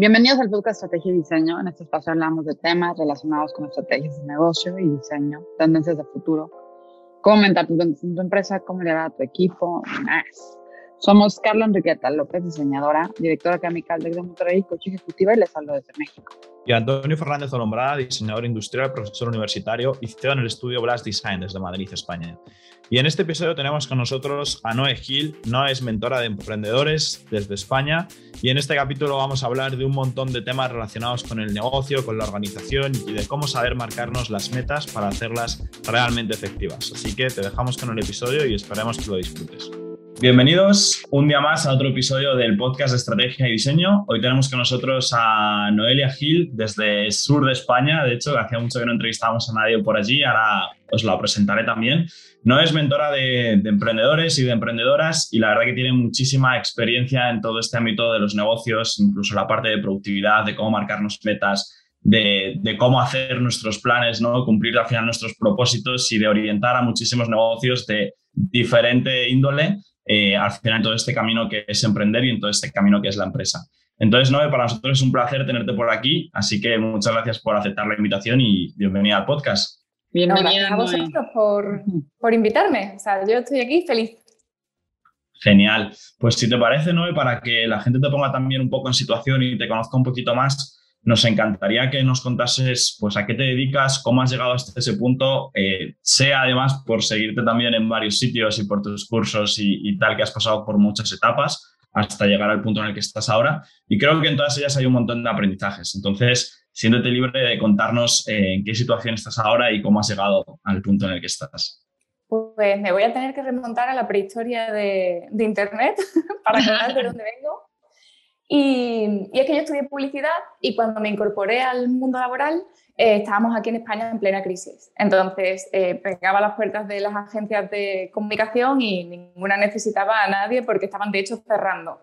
Bienvenidos al podcast Estrategia y Diseño. En este espacio hablamos de temas relacionados con estrategias de negocio y diseño, tendencias de futuro, cómo aumentar tu, tu empresa, cómo liderar a tu equipo más. Somos Carla Enriqueta López, diseñadora, directora académica del de Monterrey, coach ejecutiva y les hablo desde México. Y Antonio Fernández Olombrada, diseñador industrial, profesor universitario y CEO en el estudio Blast Design desde Madrid, España. Y en este episodio tenemos con nosotros a Noé Gil. Noé es mentora de emprendedores desde España y en este capítulo vamos a hablar de un montón de temas relacionados con el negocio, con la organización y de cómo saber marcarnos las metas para hacerlas realmente efectivas. Así que te dejamos con el episodio y esperemos que lo disfrutes. Bienvenidos un día más a otro episodio del podcast de Estrategia y Diseño. Hoy tenemos con nosotros a Noelia Gil desde el sur de España. De hecho, hacía mucho que no entrevistábamos a nadie por allí. Ahora os la presentaré también. No es mentora de, emprendedores y de emprendedoras y la verdad que tiene muchísima experiencia en todo este ámbito de los negocios, incluso la parte de productividad, de cómo marcarnos metas, de, de, cómo hacer nuestros planes, ¿no? cumplir al final nuestros propósitos y de orientar a muchísimos negocios de diferente índole eh, al final en todo este camino que es emprender y en todo este camino que es la empresa. Entonces, Noé, para nosotros es un placer tenerte por aquí, así que muchas gracias por aceptar la invitación y bienvenida al podcast. Bienvenida gracias a vosotros por, por invitarme. O sea, yo estoy aquí feliz. Genial. Pues si te parece, Noé, para que la gente te ponga también un poco en situación y te conozca un poquito más, nos encantaría que nos contases pues, a qué te dedicas, cómo has llegado hasta ese punto, eh, sea además por seguirte también en varios sitios y por tus cursos y, tal, que has pasado por muchas etapas hasta llegar al punto en el que estás ahora. Y creo que en todas ellas hay un montón de aprendizajes. Entonces, siéntete libre de contarnos eh, en qué situación estás ahora y cómo has llegado al punto en el que estás. Pues me voy a tener que remontar a la prehistoria de, de Internet para saber de dónde vengo. Y, es que yo estudié publicidad y cuando me incorporé al mundo laboral eh, estábamos aquí en España en plena crisis. Entonces eh, pegaba las puertas de las agencias de comunicación y ninguna necesitaba a nadie porque estaban de hecho cerrando.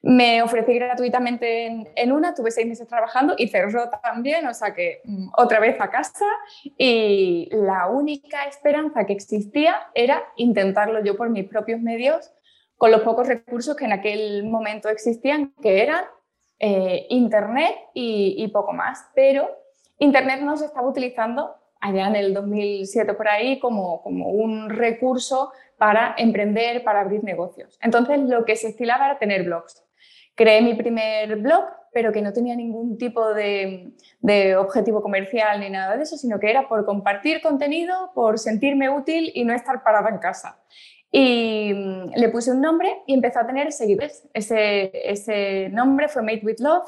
Me ofrecí gratuitamente en, una, tuve seis meses trabajando y cerró también, o sea que mm, otra vez a casa y la única esperanza que existía era intentarlo yo por mis propios medios con los pocos recursos que en aquel momento existían, que eran eh, Internet y, poco más. Pero Internet no se estaba utilizando allá en el 2007 por ahí como, como un recurso para emprender, para abrir negocios. Entonces lo que se estilaba era tener blogs. Creé mi primer blog, pero que no tenía ningún tipo de, de, objetivo comercial ni nada de eso, sino que era por compartir contenido, por sentirme útil y no estar parada en casa. Y le puse un nombre y empezó a tener seguidores. Ese, nombre fue Made with Love,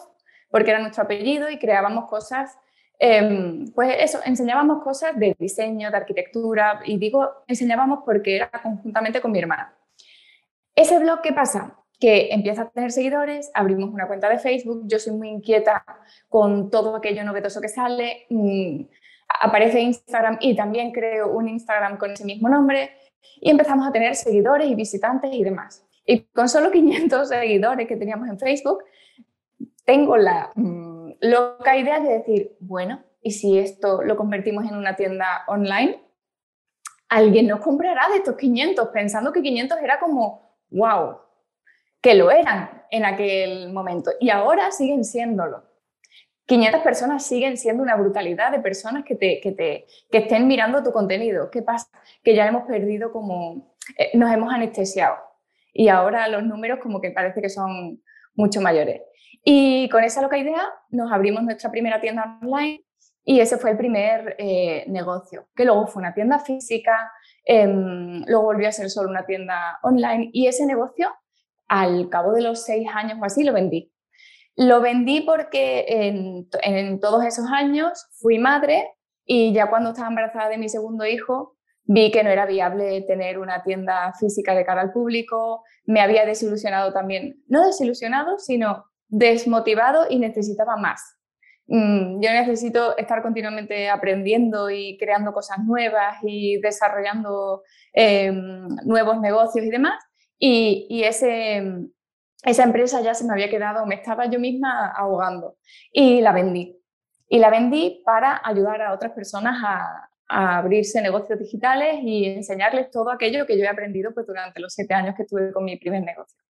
porque era nuestro apellido y creábamos cosas, em, pues eso, enseñábamos cosas de diseño, de arquitectura, y digo enseñábamos porque era conjuntamente con mi hermana. Ese blog, ¿qué pasa? Que empieza a tener seguidores, abrimos una cuenta de Facebook, yo soy muy inquieta con todo aquello novedoso que sale, mm, aparece Instagram y también creo un Instagram con ese mismo nombre y empezamos a tener seguidores y visitantes y demás. Y con solo 500 seguidores que teníamos en Facebook, tengo la mm, loca idea de decir, bueno, ¿y si esto lo convertimos en una tienda online? Alguien nos comprará de estos 500, pensando que 500 era como, wow, que lo eran en aquel momento. Y ahora siguen siéndolo. 500 personas siguen siendo una brutalidad de personas que, te, que, te, que estén mirando tu contenido. ¿Qué pasa? Que ya hemos perdido como, eh, nos hemos anestesiado y ahora los números como que parece que son mucho mayores. Y con esa loca idea nos abrimos nuestra primera tienda online y ese fue el primer eh, negocio, que luego fue una tienda física, em, luego volvió a ser solo una tienda online y ese negocio al cabo de los seis años o así lo vendí. Lo vendí porque en, todos esos años fui madre y ya cuando estaba embarazada de mi segundo hijo vi que no era viable tener una tienda física de cara al público, me había desilusionado también, no desilusionado, sino desmotivado y necesitaba más. Mm, yo necesito estar continuamente aprendiendo y creando cosas nuevas y desarrollando em, nuevos negocios y demás. y ese, esa empresa ya se me había quedado, me estaba yo misma ahogando y la vendí. Y la vendí para ayudar a otras personas a, abrirse negocios digitales y enseñarles todo aquello que yo he aprendido pues, durante los siete años que estuve con mi primer negocio,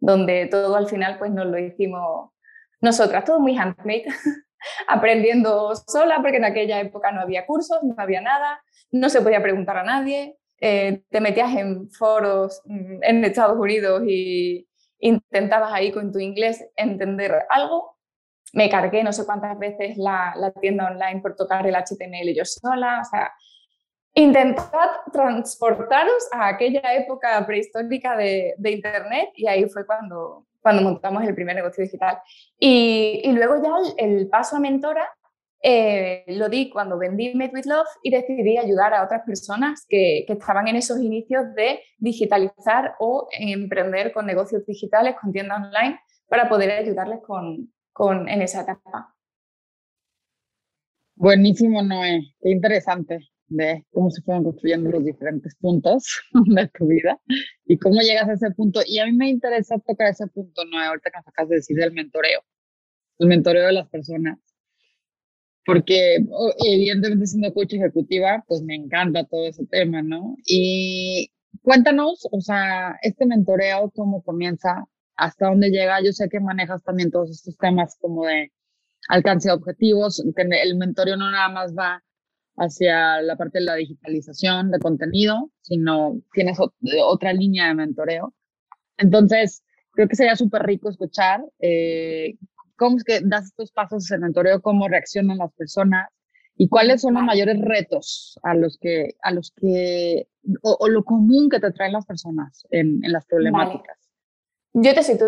donde todo al final pues nos lo hicimos nosotras, todo muy handmade, aprendiendo sola, porque en aquella época no había cursos, no había nada, no se podía preguntar a nadie, eh, te metías en foros mm, en Estados Unidos y intentabas ahí con tu inglés entender algo. Me cargué no sé cuántas veces la, la tienda online por tocar el HTML yo sola, o sea, intentad transportaros a aquella época prehistórica de, Internet y ahí fue cuando, cuando montamos el primer negocio digital. Y, y luego ya el, paso a mentora eh, lo di cuando vendí Made with Love y decidí ayudar a otras personas que, que, estaban en esos inicios de digitalizar o emprender con negocios digitales, con tiendas online, para poder ayudarles con, con, en esa etapa. Buenísimo, Noé. Qué interesante de cómo se fueron construyendo los diferentes puntos de tu vida y cómo llegas a ese punto. Y a mí me interesa tocar ese punto, Noé, ahorita que nos acabas de decir del mentoreo, el mentoreo de las personas porque evidentemente siendo coach ejecutiva, pues me encanta todo ese tema, ¿no? Y cuéntanos, o sea, este mentoreo, ¿cómo comienza? ¿Hasta dónde llega? Yo sé que manejas también todos estos temas como de alcance de objetivos, que el mentoreo no nada más va hacia la parte de la digitalización de contenido, sino tienes otra línea de mentoreo. Entonces, creo que sería súper rico escuchar eh, cómo es que das estos pasos en mentoreo, cómo reaccionan las personas y cuáles son los mayores retos a los que, a los que o, lo común que te traen las personas en, en las problemáticas. Yo te soy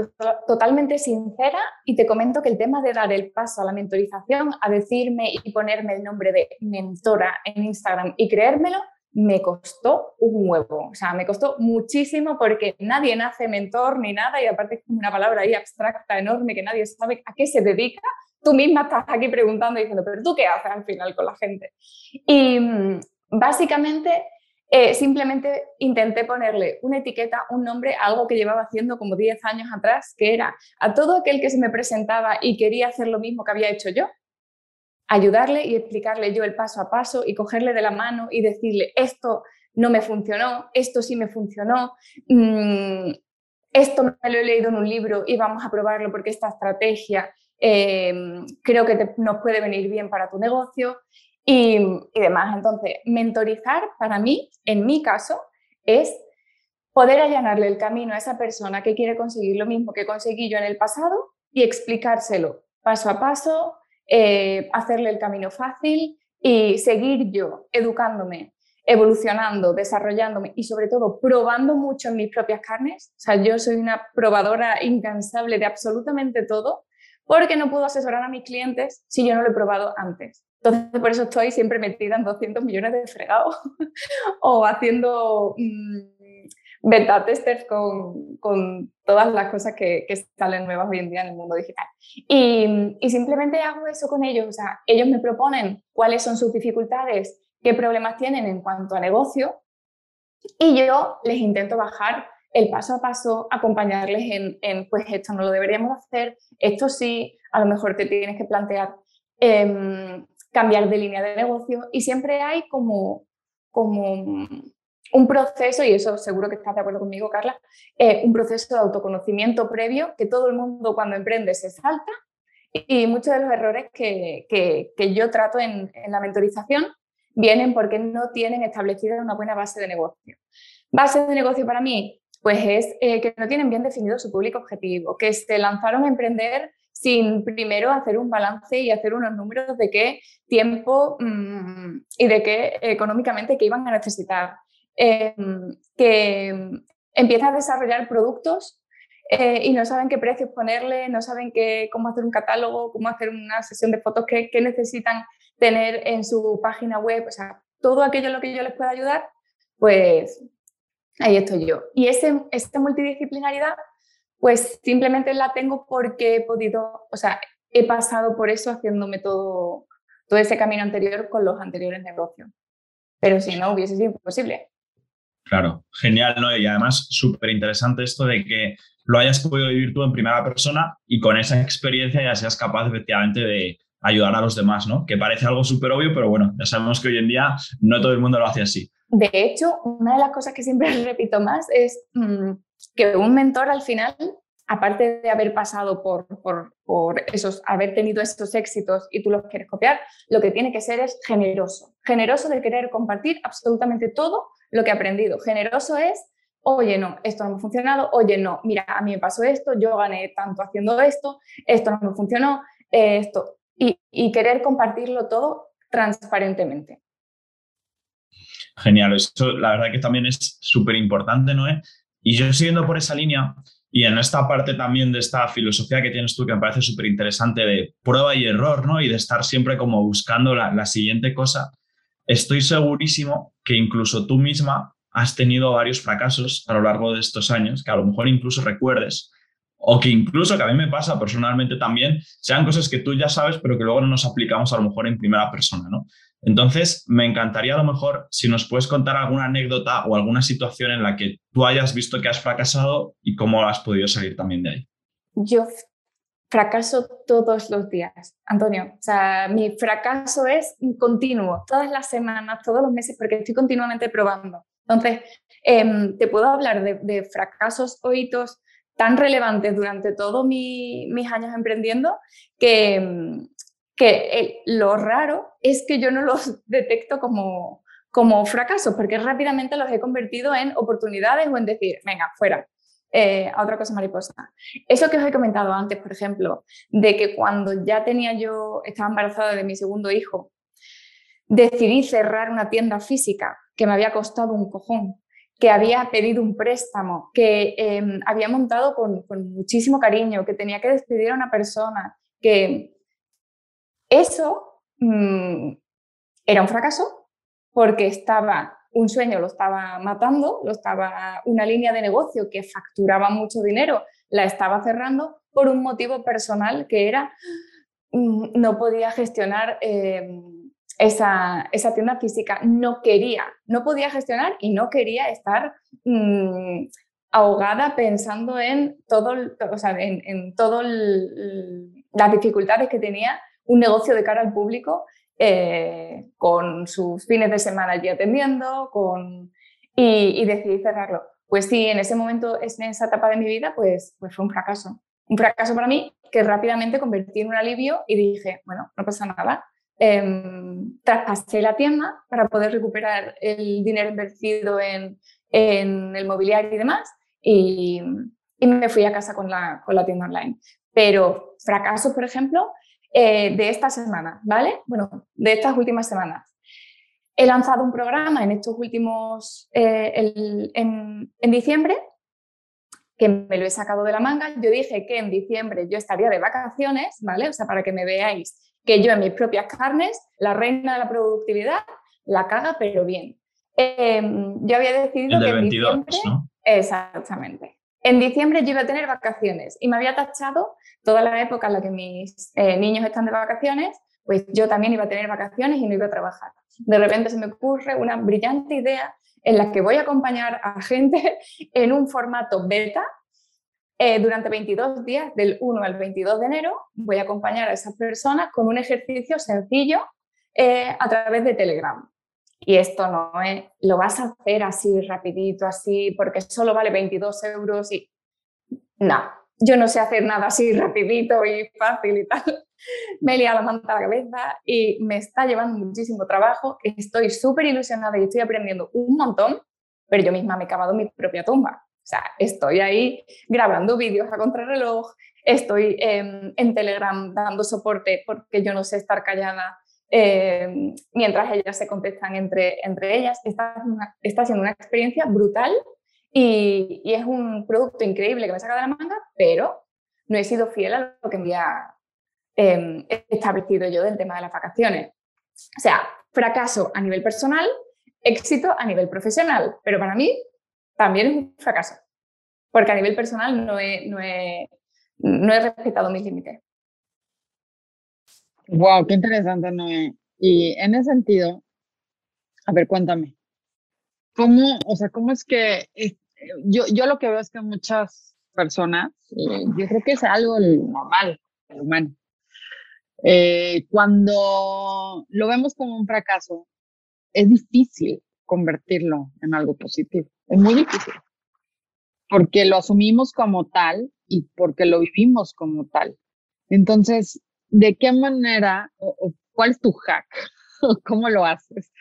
totalmente sincera y te comento que el tema de dar el paso a la mentorización, a decirme y ponerme el nombre de mentora en Instagram y creérmelo, me costó un huevo, o sea, me costó muchísimo porque nadie nace mentor ni nada y aparte es como una palabra ahí abstracta, enorme, que nadie sabe a qué se dedica. Tú misma estás aquí preguntando y diciendo, pero tú qué haces al final con la gente. Y mm, básicamente eh, simplemente intenté ponerle una etiqueta, un nombre, algo que llevaba haciendo como 10 años atrás, que era a todo aquel que se me presentaba y quería hacer lo mismo que había hecho yo, ayudarle y explicarle yo el paso a paso y cogerle de la mano y decirle, esto no me funcionó, esto sí me funcionó, mm, esto me lo he leído en un libro y vamos a probarlo porque esta estrategia em, creo que nos puede venir bien para tu negocio y, y demás. Entonces, mentorizar para mí, en mi caso, es poder allanarle el camino a esa persona que quiere conseguir lo mismo que conseguí yo en el pasado y explicárselo paso a paso, eh, hacerle el camino fácil y seguir yo educándome, evolucionando, desarrollándome y sobre todo probando mucho en mis propias carnes. O sea, yo soy una probadora incansable de absolutamente todo porque no puedo asesorar a mis clientes si yo no lo he probado antes. Entonces, por eso estoy siempre metida en 200 millones de fregados o haciendo mm, beta testers con, con, todas las cosas que, que, salen nuevas hoy en día en el mundo digital. Y, y, simplemente hago eso con ellos. O sea, ellos me proponen cuáles son sus dificultades, qué problemas tienen en cuanto a negocio y yo les intento bajar el paso a paso, acompañarles en, en pues esto no lo deberíamos hacer, esto sí, a lo mejor te tienes que plantear eh, cambiar de línea de negocio y siempre hay como, como un proceso, y eso seguro que estás de acuerdo conmigo, Carla, eh, un proceso de autoconocimiento previo que todo el mundo cuando emprende se salta y muchos de los errores que, que, yo trato en, en, la mentorización vienen porque no tienen establecida una buena base de negocio. Base de negocio para mí, pues es eh, que no tienen bien definido su público objetivo, que se lanzaron a emprender sin primero hacer un balance y hacer unos números de qué tiempo mmm, y de qué económicamente que iban a necesitar Em, que empiezan a desarrollar productos eh, y no saben qué precios ponerle, no saben qué, cómo hacer un catálogo, cómo hacer una sesión de fotos, qué, qué necesitan tener en su página web, o sea, todo aquello en lo que yo les pueda ayudar, pues ahí estoy yo. Y ese, esta multidisciplinaridad, pues simplemente la tengo porque he podido, o sea, he pasado por eso haciéndome todo, todo ese camino anterior con los anteriores negocios. Pero si no, hubiese sido imposible. Claro, genial, ¿no? Y además súper interesante esto de que lo hayas podido vivir tú en primera persona y con esa experiencia ya seas capaz efectivamente de ayudar a los demás, ¿no? Que parece algo súper obvio, pero bueno, ya sabemos que hoy en día no todo el mundo lo hace así. De hecho, una de las cosas que siempre repito más es mmm, que un mentor al final aparte de haber pasado por, por, por, esos, haber tenido esos éxitos y tú los quieres copiar, lo que tiene que ser es generoso. Generoso de querer compartir absolutamente todo lo que he aprendido. Generoso es, oye, no, esto no me ha funcionado, oye, no, mira, a mí me pasó esto, yo gané tanto haciendo esto, esto no me funcionó, esto. Y, y querer compartirlo todo transparentemente. Genial, eso la verdad que también es súper importante, ¿no? Y yo siguiendo por esa línea, y en esta parte también de esta filosofía que tienes tú, que me parece súper interesante de prueba y error, ¿no? Y de estar siempre como buscando la, la, siguiente cosa, estoy segurísimo que incluso tú misma has tenido varios fracasos a lo largo de estos años, que a lo mejor incluso recuerdes, o que incluso, que a mí me pasa personalmente también, sean cosas que tú ya sabes, pero que luego no nos aplicamos a lo mejor en primera persona, ¿no? Entonces, me encantaría a lo mejor si nos puedes contar alguna anécdota o alguna situación en la que tú hayas visto que has fracasado y cómo has podido salir también de ahí. Yo fracaso todos los días, Antonio. O sea, mi fracaso es continuo, todas las semanas, todos los meses, porque estoy continuamente probando. Entonces, eh, te puedo hablar de, fracasos o hitos tan relevantes durante todos mi, mis años emprendiendo que, em, que lo raro es que yo no los detecto como, como fracasos, porque rápidamente los he convertido en oportunidades o en decir, venga, fuera, eh, a otra cosa mariposa. Eso que os he comentado antes, por ejemplo, de que cuando ya tenía yo, estaba embarazada de mi segundo hijo, decidí cerrar una tienda física que me había costado un cojón, que había pedido un préstamo, que eh, había montado con, con muchísimo cariño, que tenía que despedir a una persona, que eso mmm, era un fracaso porque estaba un sueño lo estaba matando, lo estaba una línea de negocio que facturaba mucho dinero, la estaba cerrando por un motivo personal que era mmm, no podía gestionar eh, esa, esa, tienda física, no quería, no podía gestionar y no quería estar mmm, ahogada pensando en todo, o sea, en, en las dificultades que tenía un negocio de cara al público eh, con sus fines de semana allí atendiendo con, y, decidí cerrarlo. Pues sí, en ese momento, en esa etapa de mi vida, pues, pues fue un fracaso. Un fracaso para mí que rápidamente convertí en un alivio y dije, bueno, no pasa nada. Eh, traspasé la tienda para poder recuperar el dinero invertido en, en el mobiliario y demás y, y, me fui a casa con la, con la tienda online. Pero fracasos, por ejemplo, eh, de esta semana, ¿vale? Bueno, de estas últimas semanas. He lanzado un programa en estos últimos, eh, el, en, en, diciembre, que me lo he sacado de la manga. Yo dije que en diciembre yo estaría de vacaciones, ¿vale? O sea, para que me veáis que yo en mis propias carnes, la reina de la productividad, la caga, pero bien. Eh, yo había decidido el que en 22, diciembre... ¿no? Exactamente. En diciembre yo iba a tener vacaciones y me había tachado toda la época en la que mis eh, niños están de vacaciones, pues yo también iba a tener vacaciones y no iba a trabajar. De repente se me ocurre una brillante idea en la que voy a acompañar a gente en un formato beta eh, durante 22 días, del 1 al 22 de enero, voy a acompañar a esas personas con un ejercicio sencillo eh, a través de Telegram. Y esto no es, lo vas a hacer así rapidito, así, porque solo vale 22 euros y... No, yo no sé hacer nada así rapidito y fácil y tal. Me he liado la manta a la cabeza y me está llevando muchísimo trabajo. Estoy súper ilusionada y estoy aprendiendo un montón, pero yo misma me he cavado mi propia tumba. O sea, estoy ahí grabando vídeos a contrarreloj, estoy eh, en Telegram dando soporte porque yo no sé estar callada eh, mientras ellas se contestan entre, entre ellas. Está, una, está siendo una experiencia brutal y, y, es un producto increíble que me saca de la manga, pero no he sido fiel a lo que me había eh, establecido yo del tema de las vacaciones. O sea, fracaso a nivel personal, éxito a nivel profesional, pero para mí también es un fracaso, porque a nivel personal no he, no he, no he respetado mis límites. Wow, qué interesante, Noé. Y en ese sentido, a ver, cuéntame, ¿cómo, o sea, cómo es que es, yo, yo lo que veo es que muchas personas, eh, yo creo que es algo normal, el humano, eh, cuando lo vemos como un fracaso, es difícil convertirlo en algo positivo, es muy difícil, porque lo asumimos como tal y porque lo vivimos como tal. Entonces, ¿de qué manera o, cuál es tu hack? ¿Cómo lo haces?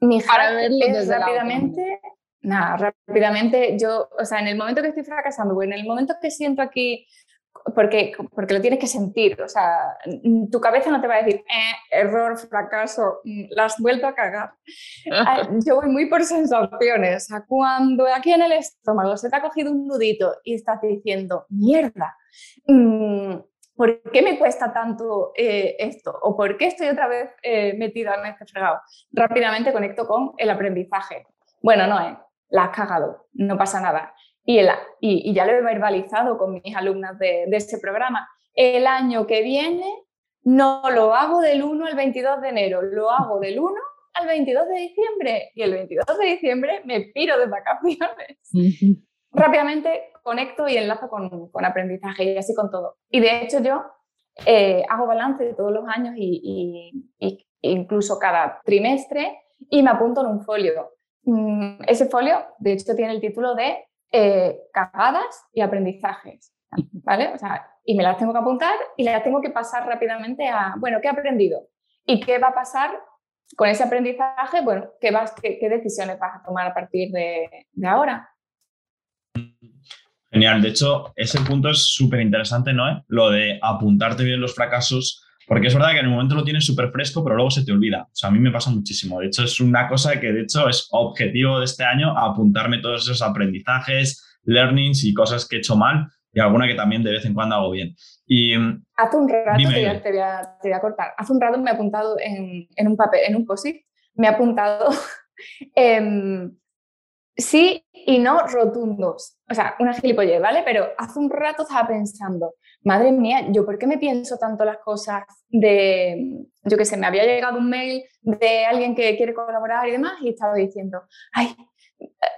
Mi hack es rápidamente, nada, rápidamente yo, o sea, en el momento que estoy fracasando en el momento que siento aquí porque, porque lo tienes que sentir, o sea, tu cabeza no te va a decir, eh, error, fracaso, mm, la has vuelto a cagar. Ah, yo voy muy por sensaciones, o sea, cuando aquí en el estómago se te ha cogido un nudito y estás diciendo, mierda, mm, ¿por qué me cuesta tanto eh, esto? ¿O por qué estoy otra vez eh, metida en este fregado? Rápidamente conecto con el aprendizaje. Bueno, no, eh, la has cagado, no pasa nada y, y, ya lo he verbalizado con mis alumnas de, de este programa, el año que viene no lo hago del 1 al 22 de enero, lo hago del 1 al 22 de diciembre y el 22 de diciembre me piro de vacaciones. Rápidamente conecto y enlazo con, con, aprendizaje y así con todo. Y de hecho yo eh, hago balance de todos los años y, y, incluso cada trimestre y me apunto en un folio. Mm, ese folio, de hecho, tiene el título de eh, cagadas y aprendizajes. ¿Vale? O sea, y me las tengo que apuntar y las tengo que pasar rápidamente a, bueno, ¿qué he aprendido? ¿Y qué va a pasar con ese aprendizaje? Bueno, ¿qué, vas, qué, decisiones vas a tomar a partir de, de ahora? Genial, de hecho, ese punto es súper interesante, ¿no? Lo de apuntarte bien los fracasos porque es verdad que en el momento lo tienes súper fresco, pero luego se te olvida. O sea, a mí me pasa muchísimo. De hecho, es una cosa que de hecho es objetivo de este año, apuntarme todos esos aprendizajes, learnings y cosas que he hecho mal y alguna que también de vez en cuando hago bien. Y, Hace un rato, te, voy a, te, voy a, cortar, hace un rato me he apuntado en, en un papel, en un me he apuntado sí y no rotundos. O sea, una gilipollez, ¿vale? Pero hace un rato estaba pensando, madre mía, ¿yo por qué me pienso tanto las cosas de, yo qué sé, me había llegado un mail de alguien que quiere colaborar y demás y estaba diciendo, ay,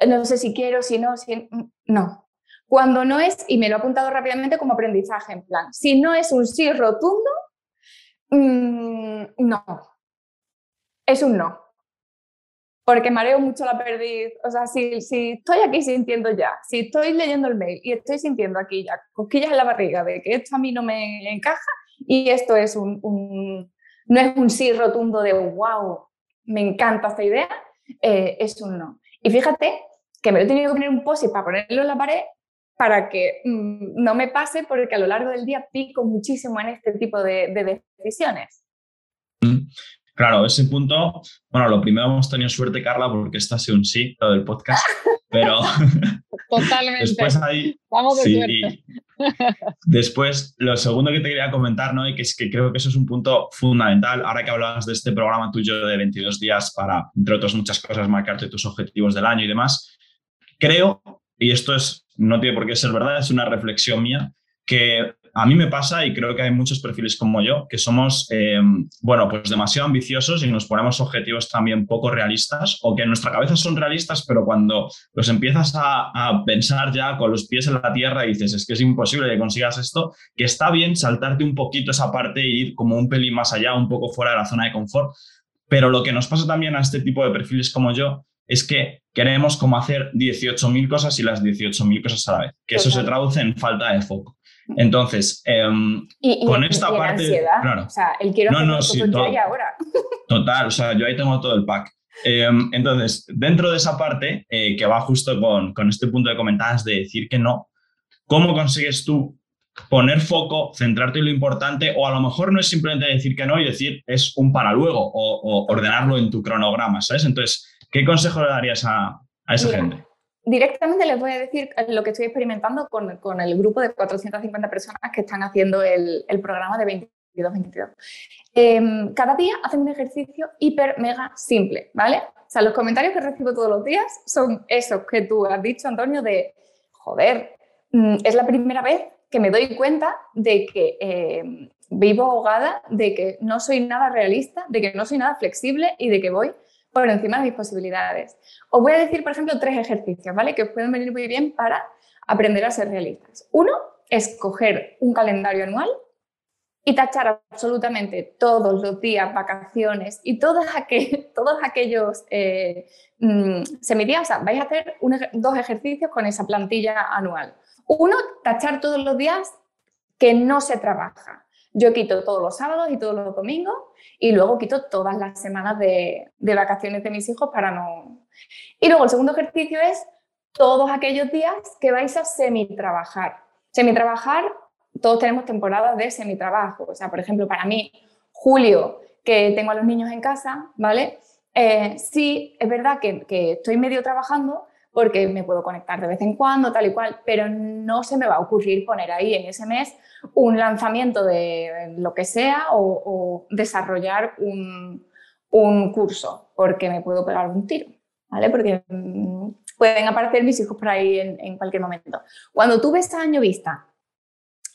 no sé si quiero, si no, si no. Cuando no es, y me lo he apuntado rápidamente como aprendizaje, en plan, si no es un sí rotundo, mm, no, es un no porque mareo mucho la perdiz. O sea, si, estoy aquí sintiendo ya, si estoy leyendo el mail y estoy sintiendo aquí ya cosquillas en la barriga de que esto a mí no me encaja y esto es un, no es un sí rotundo de wow, me encanta esta idea, eh, es un no. Y fíjate que me lo he tenido que poner un post para ponerlo en la pared para que mm, no me pase porque a lo largo del día pico muchísimo en este tipo de, de decisiones. Claro, ese punto, bueno, lo primero hemos tenido suerte, Carla, porque esta ha sido un sí, lo del podcast, pero Totalmente. después ahí... Vamos de suerte. Después, lo segundo que te quería comentar, ¿no? Y que es que creo que eso es un punto fundamental, ahora que hablabas de este programa tuyo de 22 días para, entre otras muchas cosas, marcarte tus objetivos del año y demás, creo, y esto es, no tiene por qué ser verdad, es una reflexión mía, que a mí me pasa y creo que hay muchos perfiles como yo que somos, eh, bueno, pues demasiado ambiciosos y nos ponemos objetivos también poco realistas o que en nuestra cabeza son realistas, pero cuando los empiezas a, pensar ya con los pies en la tierra y dices, es que es imposible que consigas esto, que está bien saltarte un poquito esa parte e ir como un pelín más allá, un poco fuera de la zona de confort. Pero lo que nos pasa también a este tipo de perfiles como yo es que queremos como hacer 18.000 cosas y las 18.000 cosas a la vez, que eso se traduce en falta de foco. Entonces, em, con esta parte. Ansiedad, claro. O sea, el quiero no, no, sí, todo, y ahora. Total, o sea, yo ahí tengo todo el pack. Em, entonces, dentro de esa parte, eh, que va justo con, con este punto de comentadas de decir que no, ¿cómo consigues tú poner foco, centrarte en lo importante, o a lo mejor no es simplemente decir que no y decir es un para luego, o, ordenarlo en tu cronograma, ¿sabes? Entonces, ¿qué consejo le darías a, a esa gente? Directamente les voy a decir lo que estoy experimentando con, el grupo de 450 personas que están haciendo el, programa de 22-22. Em, cada día hacen un ejercicio hiper, mega simple, ¿vale? O sea, los comentarios que recibo todos los días son esos que tú has dicho, Antonio, de, joder, mm, es la primera vez que me doy cuenta de que em, vivo ahogada, de que no soy nada realista, de que no soy nada flexible y de que voy por encima de mis posibilidades. Os voy a decir, por ejemplo, tres ejercicios, ¿vale? Que os pueden venir muy bien para aprender a ser realistas. Uno es coger un calendario anual y tachar absolutamente todos los días, vacaciones y todos aquellos eh, mm, semidías. O sea, vais a hacer dos ejercicios con esa plantilla anual. Uno, tachar todos los días que no se trabaja. Yo quito todos los sábados y todos los domingos y luego quito todas las semanas de, vacaciones de mis hijos para no... Y luego el segundo ejercicio es todos aquellos días que vais a semi-trabajar. Semi-trabajar, todos tenemos temporadas de semi-trabajo. O sea, por ejemplo, para mí, julio, que tengo a los niños en casa, ¿vale? Eh, sí, es verdad que, que estoy medio trabajando, porque me puedo conectar de vez en cuando, tal y cual, pero no se me va a ocurrir poner ahí en ese mes un lanzamiento de lo que sea o, desarrollar un, curso, porque me puedo pegar un tiro, ¿vale? Porque mm, pueden aparecer mis hijos por ahí en, cualquier momento. Cuando tú ves a año vista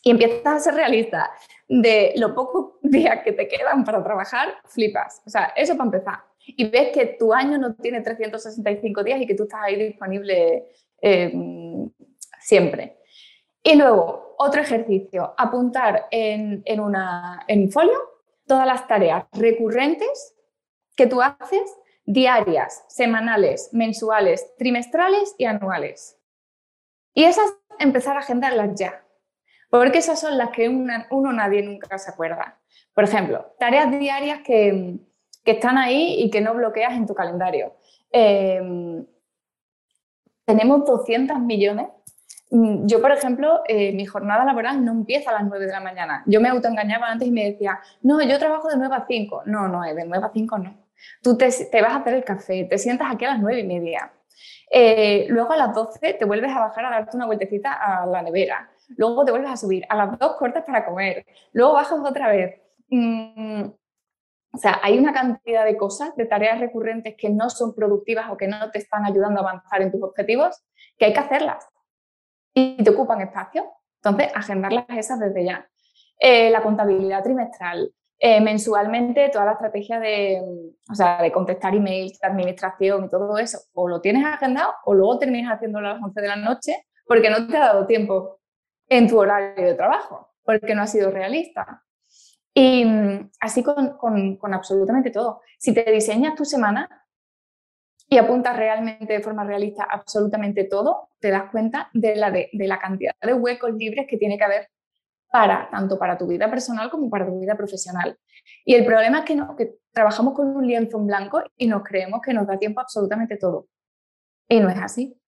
y empiezas a ser realista de lo pocos días que te quedan para trabajar, flipas. O sea, eso para empezar y ves que tu año no tiene 365 días y que tú estás ahí disponible eh, siempre. Y luego, otro ejercicio, apuntar en, en, en folio todas las tareas recurrentes que tú haces diarias, semanales, mensuales, trimestrales y anuales. Y esas empezar a agendarlas ya, porque esas son las que uno nadie nunca se acuerda. Por ejemplo, tareas diarias que, que están ahí y que no bloqueas en tu calendario. Em, tenemos 200 millones. Mm, yo, por ejemplo, eh, mi jornada laboral no empieza a las 9 de la mañana. Yo me autoengañaba antes y me decía, no, yo trabajo de 9 a 5. No, no, de 9 a 5 no. Tú te, vas a hacer el café, te sientas aquí a las 9 y media. Eh, luego a las 12 te vuelves a bajar a darte una vueltecita a la nevera. Luego te vuelves a subir a las 2 cortas para comer. Luego bajas otra vez. Mm, o sea, hay una cantidad de cosas, de tareas recurrentes que no son productivas o que no te están ayudando a avanzar en tus objetivos, que hay que hacerlas y te ocupan espacio. Entonces, agendarlas esas desde ya. Eh, la contabilidad trimestral, eh, mensualmente toda la estrategia de, o sea, de contestar emails, de administración y todo eso, o lo tienes agendado o luego terminas haciéndolo a las 11 de la noche porque no te ha dado tiempo en tu horario de trabajo, porque no ha sido realista. Y así con, con, absolutamente todo. Si te diseñas tu semana y apuntas realmente de forma realista absolutamente todo, te das cuenta de la, de, la cantidad de huecos libres que tiene que haber para tanto para tu vida personal como para tu vida profesional. Y el problema es que, no, que trabajamos con un lienzo en blanco y nos creemos que nos da tiempo absolutamente todo. Y no es así.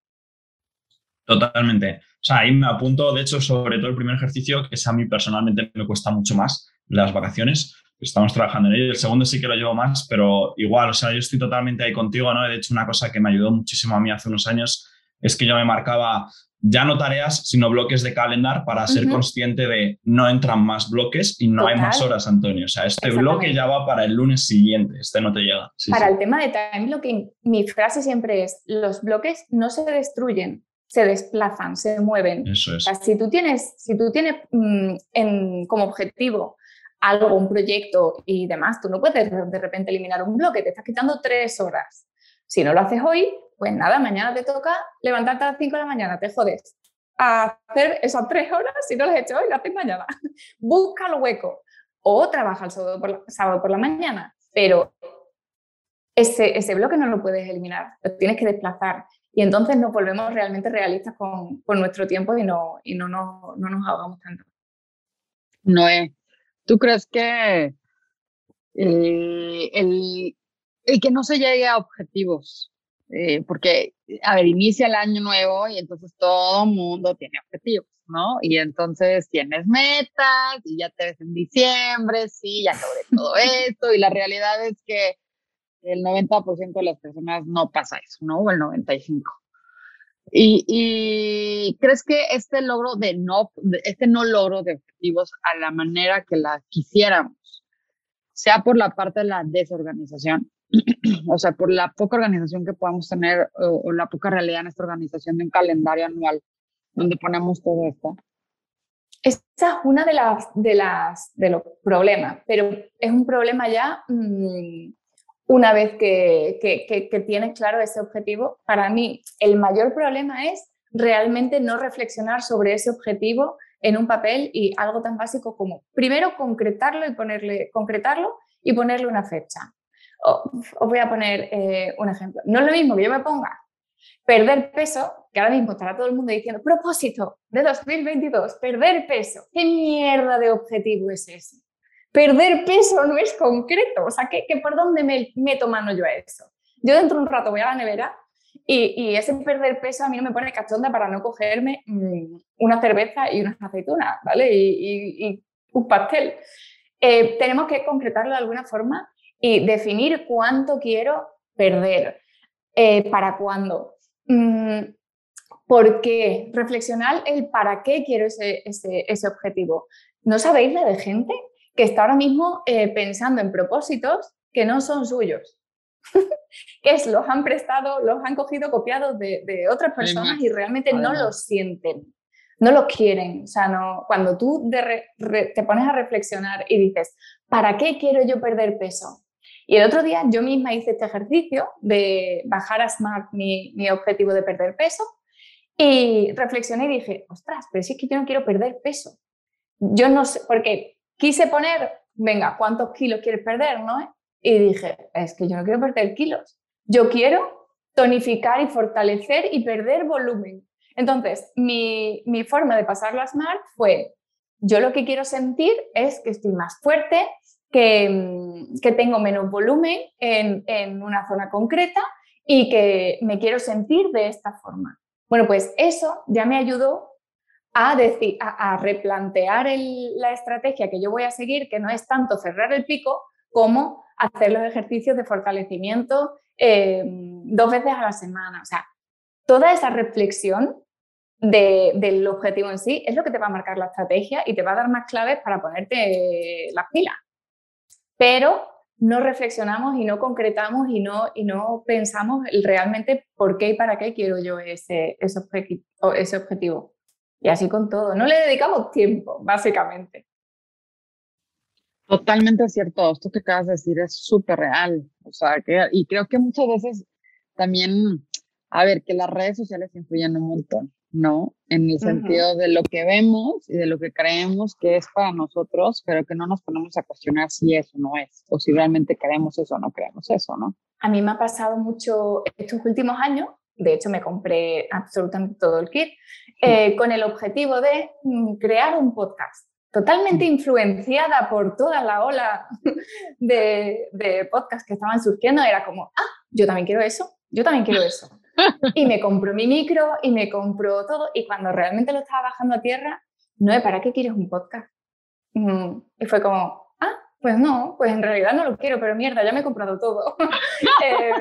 Totalmente. O sea, ahí me apunto, de hecho, sobre todo el primer ejercicio, que es a mí personalmente me cuesta mucho más, las vacaciones. Estamos trabajando en ello. El segundo sí que lo llevo más, pero igual, o sea, yo estoy totalmente ahí contigo, ¿no? De hecho, una cosa que me ayudó muchísimo a mí hace unos años es que yo me marcaba ya no tareas, sino bloques de calendar para ser consciente de no entran más bloques y no hay más horas, Antonio. O sea, este bloque ya va para el lunes siguiente, este no te llega. para el tema de time blocking, mi frase siempre es, los bloques no se destruyen, se desplazan, se mueven. Eso es. si tú tienes, si tú tienes mm, en, como objetivo algo, un proyecto y demás, tú no puedes de repente eliminar un bloque, te estás quitando tres horas. Si no lo haces hoy, pues nada, mañana te toca levantarte a las 5 de la mañana, te jodes. A hacer esas tres horas, si no las has hecho hoy, las haces mañana. Busca el hueco. O trabaja el sábado por la, sábado por la mañana, pero ese, ese bloque no lo puedes eliminar, lo tienes que desplazar. Y entonces nos volvemos realmente realistas con, con nuestro tiempo y no, y no, no, no nos ahogamos tanto. No es. ¿Tú crees que eh, el, el, que no se llegue a objetivos? Eh, porque, a ver, inicia el año nuevo y entonces todo mundo tiene objetivos, ¿no? Y entonces tienes metas y ya te ves en diciembre, sí, ya logré todo esto y la realidad es que el 90% de las personas no pasa eso, ¿no? O el 95%. Y, y, crees que este logro de no, este no logro de objetivos a la manera que la quisiéramos, sea por la parte de la desorganización, o sea, por la poca organización que podamos tener o, la poca realidad en esta organización de un calendario anual donde ponemos todo esto? Esa es una de las de las de los problemas, pero es un problema ya mm, una vez que, tienes claro ese objetivo, para mí el mayor problema es realmente no reflexionar sobre ese objetivo en un papel y algo tan básico como primero concretarlo y ponerle concretarlo y ponerle una fecha. os voy a poner eh, un ejemplo. No es lo mismo que yo me ponga perder peso, que ahora mismo estará todo el mundo diciendo, propósito de 2022, perder peso. ¿Qué mierda de objetivo es ese? Perder peso no es concreto, o sea, ¿qué, por dónde me meto mano yo a eso? Yo dentro de un rato voy a la nevera y, ese perder peso a mí no me pone cachonda para no cogerme mm, una cerveza y unas aceitunas, ¿vale? Y, un pastel. Eh, tenemos que concretarlo de alguna forma y definir cuánto quiero perder, eh, para cuándo. Mm, ¿Por qué? Reflexionar el para qué quiero ese, ese, objetivo. ¿No sabéis la de gente que está ahora mismo eh, pensando en propósitos que no son suyos? que es, los han prestado, los han cogido copiados de, de otras personas y realmente no los sienten, no los quieren. O sea, no, cuando tú te pones a reflexionar y dices, ¿para qué quiero yo perder peso? Y el otro día yo misma hice este ejercicio de bajar a Smart mi, mi objetivo de perder peso y reflexioné y dije, ostras, pero si es que yo no quiero perder peso. Yo no sé, porque quise poner, venga, ¿cuántos kilos quieres perder? ¿no? Y dije, es que yo no quiero perder kilos. Yo quiero tonificar y fortalecer y perder volumen. Entonces, mi, mi forma de pasarlo a Smart fue, yo lo que quiero sentir es que estoy más fuerte, que, que tengo menos volumen en, en una zona concreta y que me quiero sentir de esta forma. Bueno, pues eso ya me ayudó a, decir, a, replantear la estrategia que yo voy a seguir, que no es tanto cerrar el pico como hacer los ejercicios de fortalecimiento eh, dos veces a la semana. O sea, toda esa reflexión del objetivo en sí es lo que te va a marcar la estrategia y te va a dar más claves para ponerte las pilas. Pero no reflexionamos y no concretamos y no, y no pensamos realmente por qué y para qué quiero yo ese, ese objetivo. Y así con todo. No le dedicamos tiempo, básicamente. Totalmente cierto. Esto que acabas de decir es súper real. O sea, que, y creo que muchas veces también, a ver, que las redes sociales influyen un montón. ¿no? En el sentido de lo que vemos y de lo que creemos que es para nosotros, pero que no nos ponemos a cuestionar si eso no es, o si realmente queremos eso o no queremos eso, ¿no? A mí me ha pasado mucho estos últimos años, de hecho me compré absolutamente todo el kit, eh, con el objetivo de mm, crear un podcast. Totalmente influenciada por toda la ola de, de podcasts que estaban surgiendo, era como, ah, yo también quiero eso, yo también quiero eso y me compró mi micro y me compró todo. Y cuando realmente lo estaba bajando a tierra, no, ¿para qué quieres un podcast? Mm, y fue como, ah, pues no, pues en realidad no lo quiero, pero mierda, ya me he comprado todo. eh,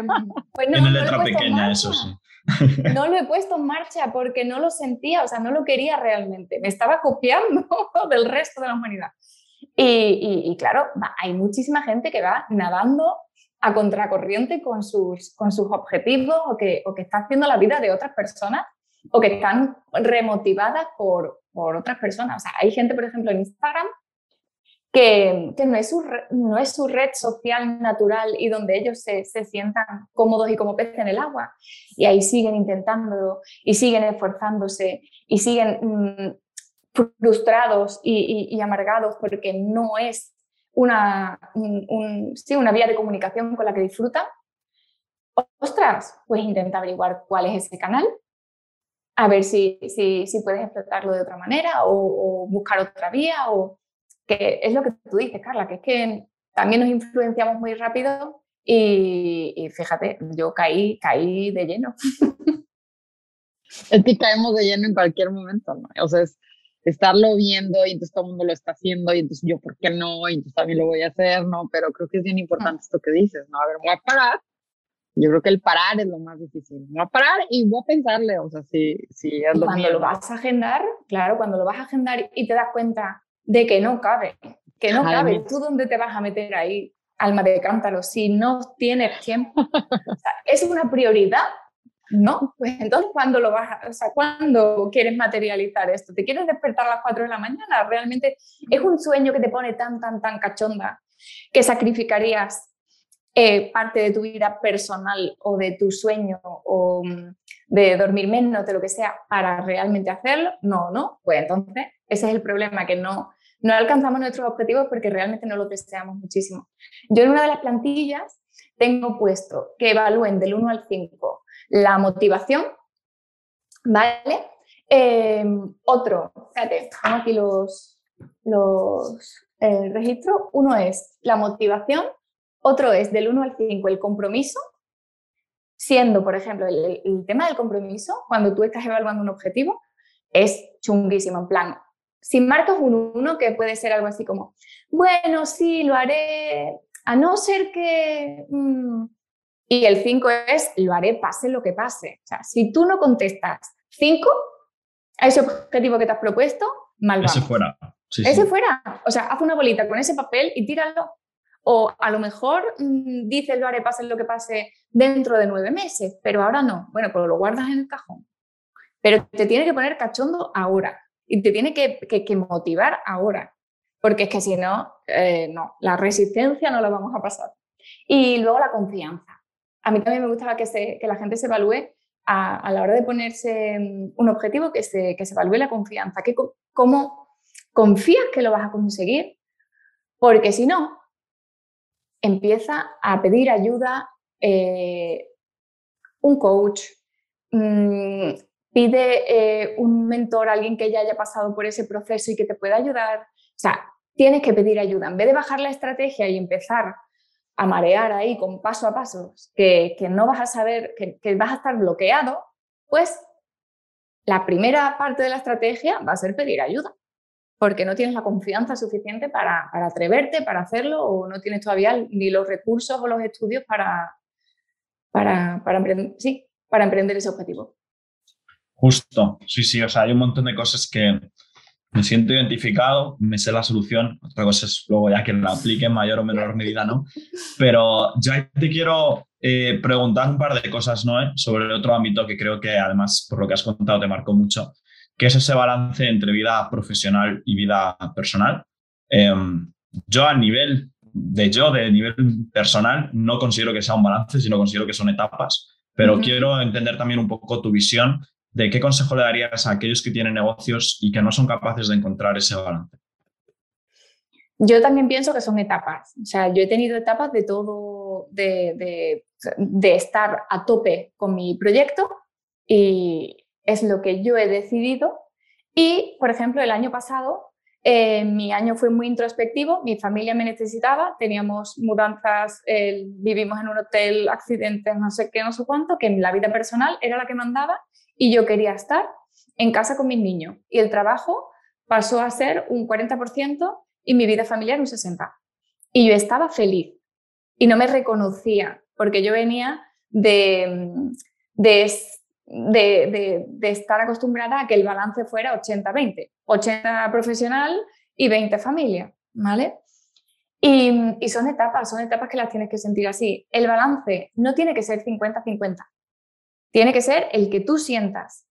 pues no, letra pequeña, eso sí. No lo he puesto en marcha porque no lo sentía, o sea, no lo quería realmente. Me estaba copiando del resto de la humanidad. Y, y claro, hay muchísima gente que va nadando a contracorriente con sus, con sus objetivos o que, o que está haciendo la vida de otras personas o que están remotivadas por, por otras personas. O sea, hay gente, por ejemplo, en Instagram que, no, es su, no es su red social natural y donde ellos se, se, sientan cómodos y como peces en el agua. Y ahí siguen intentándolo y siguen esforzándose y siguen mm, frustrados y, amargados porque no es una, sí, una vía de comunicación con la que disfruta, ostras, pues intenta averiguar cuál es ese canal, a ver si, si, si puedes explotarlo de otra manera o, buscar otra vía, o que es lo que tú dices, Carla, que es que también nos influenciamos muy rápido y, fíjate, yo caí, caí de lleno. Es que caemos de lleno en cualquier momento, ¿no? O sea, es, estarlo viendo y entonces todo el mundo lo está haciendo y entonces yo, ¿por qué no? Y entonces también lo voy a hacer, ¿no? Pero creo que es bien importante esto que dices, ¿no? A ver, voy a parar. Yo creo que el parar es lo más difícil. Voy a parar y voy a pensarle, o sea, si, si es lo Cuando lo vas a agendar, claro, cuando lo vas a agendar y te das cuenta de que no cabe, que no cabe, ¿tú dónde te vas a meter ahí? Alma de cántaro, si no tienes tiempo. O sea, es una prioridad no, pues entonces, ¿cuándo lo vas a, o sea, cuándo quieres materializar esto? ¿Te quieres despertar a las 4 de la mañana? Realmente es un sueño que te pone tan, tan, tan cachonda que sacrificarías eh, parte de tu vida personal o de tu sueño o mm, de dormir menos, de lo que sea, para realmente hacerlo. No, no. Pues entonces, ese es el problema, que no, no alcanzamos nuestros objetivos porque realmente no los deseamos muchísimo. Yo en una de las plantillas tengo puesto que evalúen del 1 al 5 la motivación ¿Vale? Em, otro, fíjate, tengo aquí los, los registros. Uno es la motivación, otro es del 1 al 5 el compromiso, siendo, por ejemplo, el, el, tema del compromiso, cuando tú estás evaluando un objetivo, es chunguísimo, en plan, si marcas un 1, que puede ser algo así como, bueno, sí, lo haré, a no ser que... Mm", y el 5 es, lo haré pase lo que pase. O sea, si tú no contestas 5 a ese objetivo que te has propuesto, mal Ese fuera. ese fuera. O sea, haz una bolita con ese papel y tíralo. O a lo mejor mm, dices lo haré pase lo que pase dentro de nueve meses, pero ahora no. Bueno, pues lo guardas en el cajón. Pero te tiene que poner cachondo ahora y te tiene que, que, motivar ahora. Porque es que si no, eh, no, la resistencia no la vamos a pasar. Y luego la confianza. A mí también me gustaba que, se, que la gente se evalúe a, la hora de ponerse mm, un objetivo, que se, que se evalúe la confianza, que, cómo confías que lo vas a conseguir, porque si no, empieza a pedir ayuda eh, un coach, mm, pide eh, un mentor, alguien que ya haya pasado por ese proceso y que te pueda ayudar. O sea, tienes que pedir ayuda. En vez de bajar la estrategia y empezar a marear ahí con paso a paso, que, no vas a saber, que, que, vas a estar bloqueado, pues la primera parte de la estrategia va a ser pedir ayuda, porque no tienes la confianza suficiente para, para atreverte, para hacerlo, o no tienes todavía ni los recursos o los estudios para, para, para, sí, para emprender ese objetivo. Justo, sí, sí, o sea, hay un montón de cosas que me siento identificado, me sé la solución, otra cosa es luego ya que la aplique en mayor o menor medida, ¿no? Pero yo te quiero eh, preguntar un par de cosas, ¿no? Sobre otro ámbito que creo que además, por lo que has contado, te marcó mucho, que es ese balance entre vida profesional y vida personal. Em, yo a nivel de yo, de nivel personal, no considero que sea un balance, sino considero que son etapas, pero quiero entender también un poco tu visión de qué consejo le darías a aquellos que tienen negocios y que no son capaces de encontrar ese balance. Yo también pienso que son etapas. O sea, yo he tenido etapas de todo, de, estar a tope con mi proyecto y es lo que yo he decidido. Y, por ejemplo, el año pasado, eh, mi año fue muy introspectivo, mi familia me necesitaba, teníamos mudanzas, vivimos en un hotel, accidentes, no sé qué, no sé cuánto, que la vida personal era la que mandaba y yo quería estar en casa con mis niños y el trabajo pasó a ser un 40% y mi vida familiar un 60%. Y yo estaba feliz y no me reconocía porque yo venía de, de, de, estar acostumbrada a que el balance fuera 80-20, 80 profesional y 20 familia, ¿vale? Y, y, son etapas, son etapas que las tienes que sentir así. El balance no tiene que ser 50-50. Tiene que ser el que tú sientas.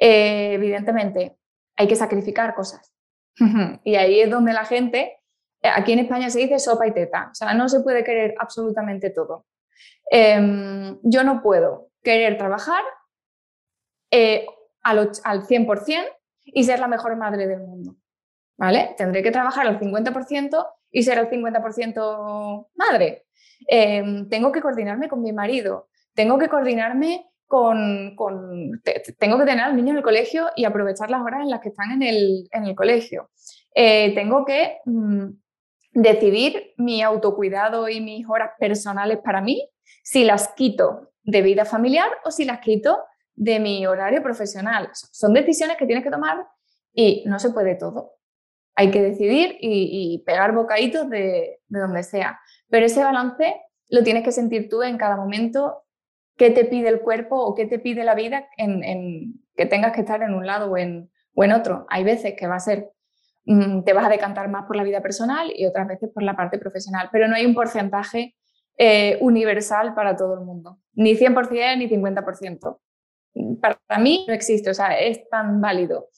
Eh, evidentemente, hay que sacrificar cosas. y ahí es donde la gente, eh, aquí en España se dice sopa y teta, o sea, no se puede querer absolutamente todo. Em, yo no puedo querer trabajar eh, al, al 100% y ser la mejor madre del mundo. ¿Vale? Tendré que trabajar al 50% y ser al 50% madre. Em, tengo que coordinarme con mi marido, tengo que coordinarme con, tengo que tener al niño en el colegio y aprovechar las horas en las que están en el, colegio. Eh, tengo que mm, decidir mi autocuidado y mis horas personales para mí, si las quito de vida familiar o si las quito de mi horario profesional. Son decisiones que tienes que tomar y no se puede todo. Hay que decidir y, pegar bocaditos de, de donde sea. Pero ese balance lo tienes que sentir tú en cada momento qué te pide el cuerpo o qué te pide la vida en, que tengas que estar en un lado o en, o en otro. Hay veces que va a ser, mm, te vas a decantar más por la vida personal y otras veces por la parte profesional, pero no hay un porcentaje eh, universal para todo el mundo, ni 100% ni 50%. Para mí no existe, o sea, es tan válido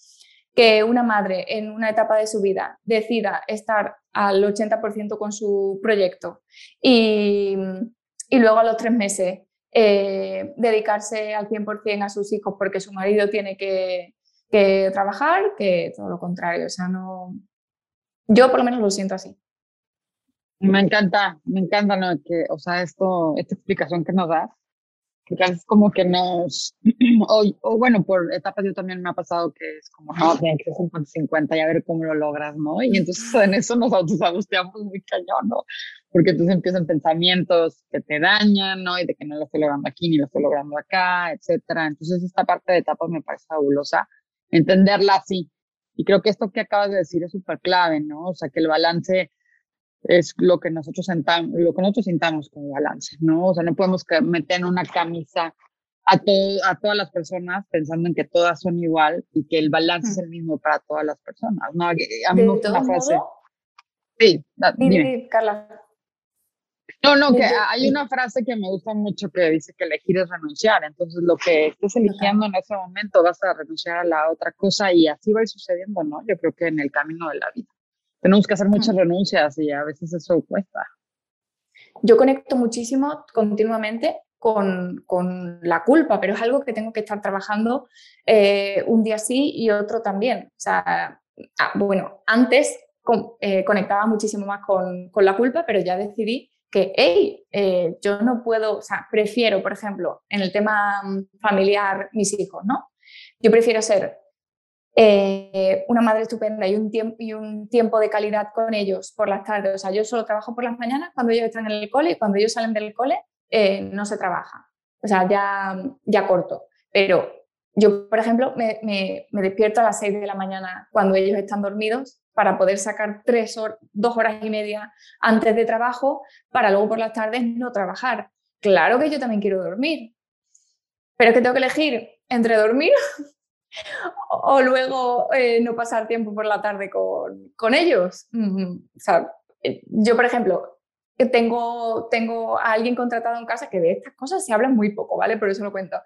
que una madre en una etapa de su vida decida estar al 80% con su proyecto y, y luego a los tres meses eh, dedicarse al 100% a sus hijos porque su marido tiene que, trabajar, que todo lo contrario. O sea, no. Yo por lo menos lo siento así. Me encanta, me encanta, ¿no? Que, o sea, esto, esta explicación que nos das, porque veces como que nos, o, bueno, por etapas yo también me ha pasado que es como, no, tiene que ser 50-50 y a ver cómo lo logras, ¿no? Y entonces en eso nos autosabusteamos muy cañón, ¿no? Porque entonces empiezan pensamientos que te dañan, ¿no? Y de que no lo estoy logrando aquí ni lo estoy logrando acá, etcétera. Entonces esta parte de etapas me parece fabulosa, entenderla así. Y creo que esto que acabas de decir es súper clave, ¿no? O sea, que el balance es lo que nosotros sentamos, lo que nosotros sintamos como balance, ¿no? O sea, no podemos meter en una camisa a, todo, a todas las personas pensando en que todas son igual y que el balance es el mismo para todas las personas, ¿no? A mí me gusta una frase. Sí, dime. Carla. No, no, que hay una frase que me gusta mucho que dice que elegir es renunciar. Entonces, lo que estés eligiendo en ese momento vas a renunciar a la otra cosa y así va a ir sucediendo, ¿no? Yo creo que en el camino de la vida tenemos que hacer muchas renuncias y a veces eso cuesta. Yo conecto muchísimo continuamente con, con, la culpa, pero es algo que tengo que estar trabajando eh, un día sí y otro también. O sea, ah, bueno, antes eh, conectaba muchísimo más con, con, la culpa, pero ya decidí que, hey, eh, yo no puedo, o sea, prefiero, por ejemplo, en el tema familiar, mis hijos, ¿no? Yo prefiero ser eh, una madre estupenda y un, tiempo, y un tiempo de calidad con ellos por las tardes. O sea, yo solo trabajo por las mañanas cuando ellos están en el cole y cuando ellos salen del cole eh, no se trabaja. O sea, ya, ya corto. Pero yo, por ejemplo, me, despierto a las 6 de la mañana cuando ellos están dormidos para poder sacar tres dos horas y media antes de trabajo para luego por las tardes no trabajar. Claro que yo también quiero dormir, pero es que tengo que elegir entre dormir o luego eh, no pasar tiempo por la tarde con, con ellos. o sea, eh, yo, por ejemplo, eh, tengo, tengo a alguien contratado en casa que de estas cosas se habla muy poco, ¿vale? Por eso lo cuento.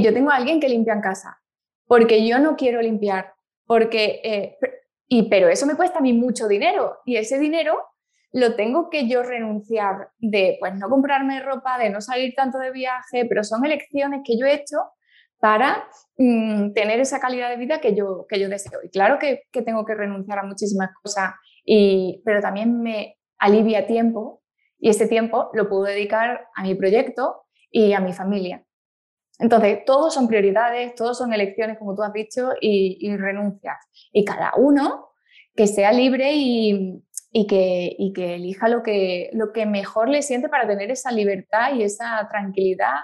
yo tengo a alguien que limpia en casa, porque yo no quiero limpiar, porque, y, pero eso me cuesta a mí mucho dinero y ese dinero lo tengo que yo renunciar de, pues, no comprarme ropa, de no salir tanto de viaje, pero son elecciones que yo he hecho para mm, tener esa calidad de vida que yo, que yo deseo. Y claro que, que tengo que renunciar a muchísimas cosas, y, pero también me alivia tiempo y ese tiempo lo puedo dedicar a mi proyecto y a mi familia. Entonces, todos son prioridades, todos son elecciones, como tú has dicho, y, renuncias. Y cada uno que sea libre y, y, que, y que elija lo que, lo que mejor le siente para tener esa libertad y esa tranquilidad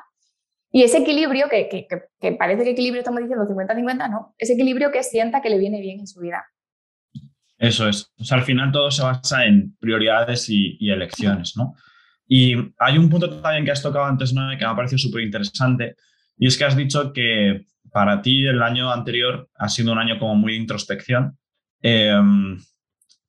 y ese equilibrio, que, que, que, parece que equilibrio estamos diciendo 50-50, no, ese equilibrio que sienta que le viene bien en su vida. Eso es. O sea, al final todo se basa en prioridades y, elecciones, ¿no? Y hay un punto también que has tocado antes, ¿no? Que me ha parecido súper interesante, y es que has dicho que para ti el año anterior ha sido un año como muy de introspección. Em,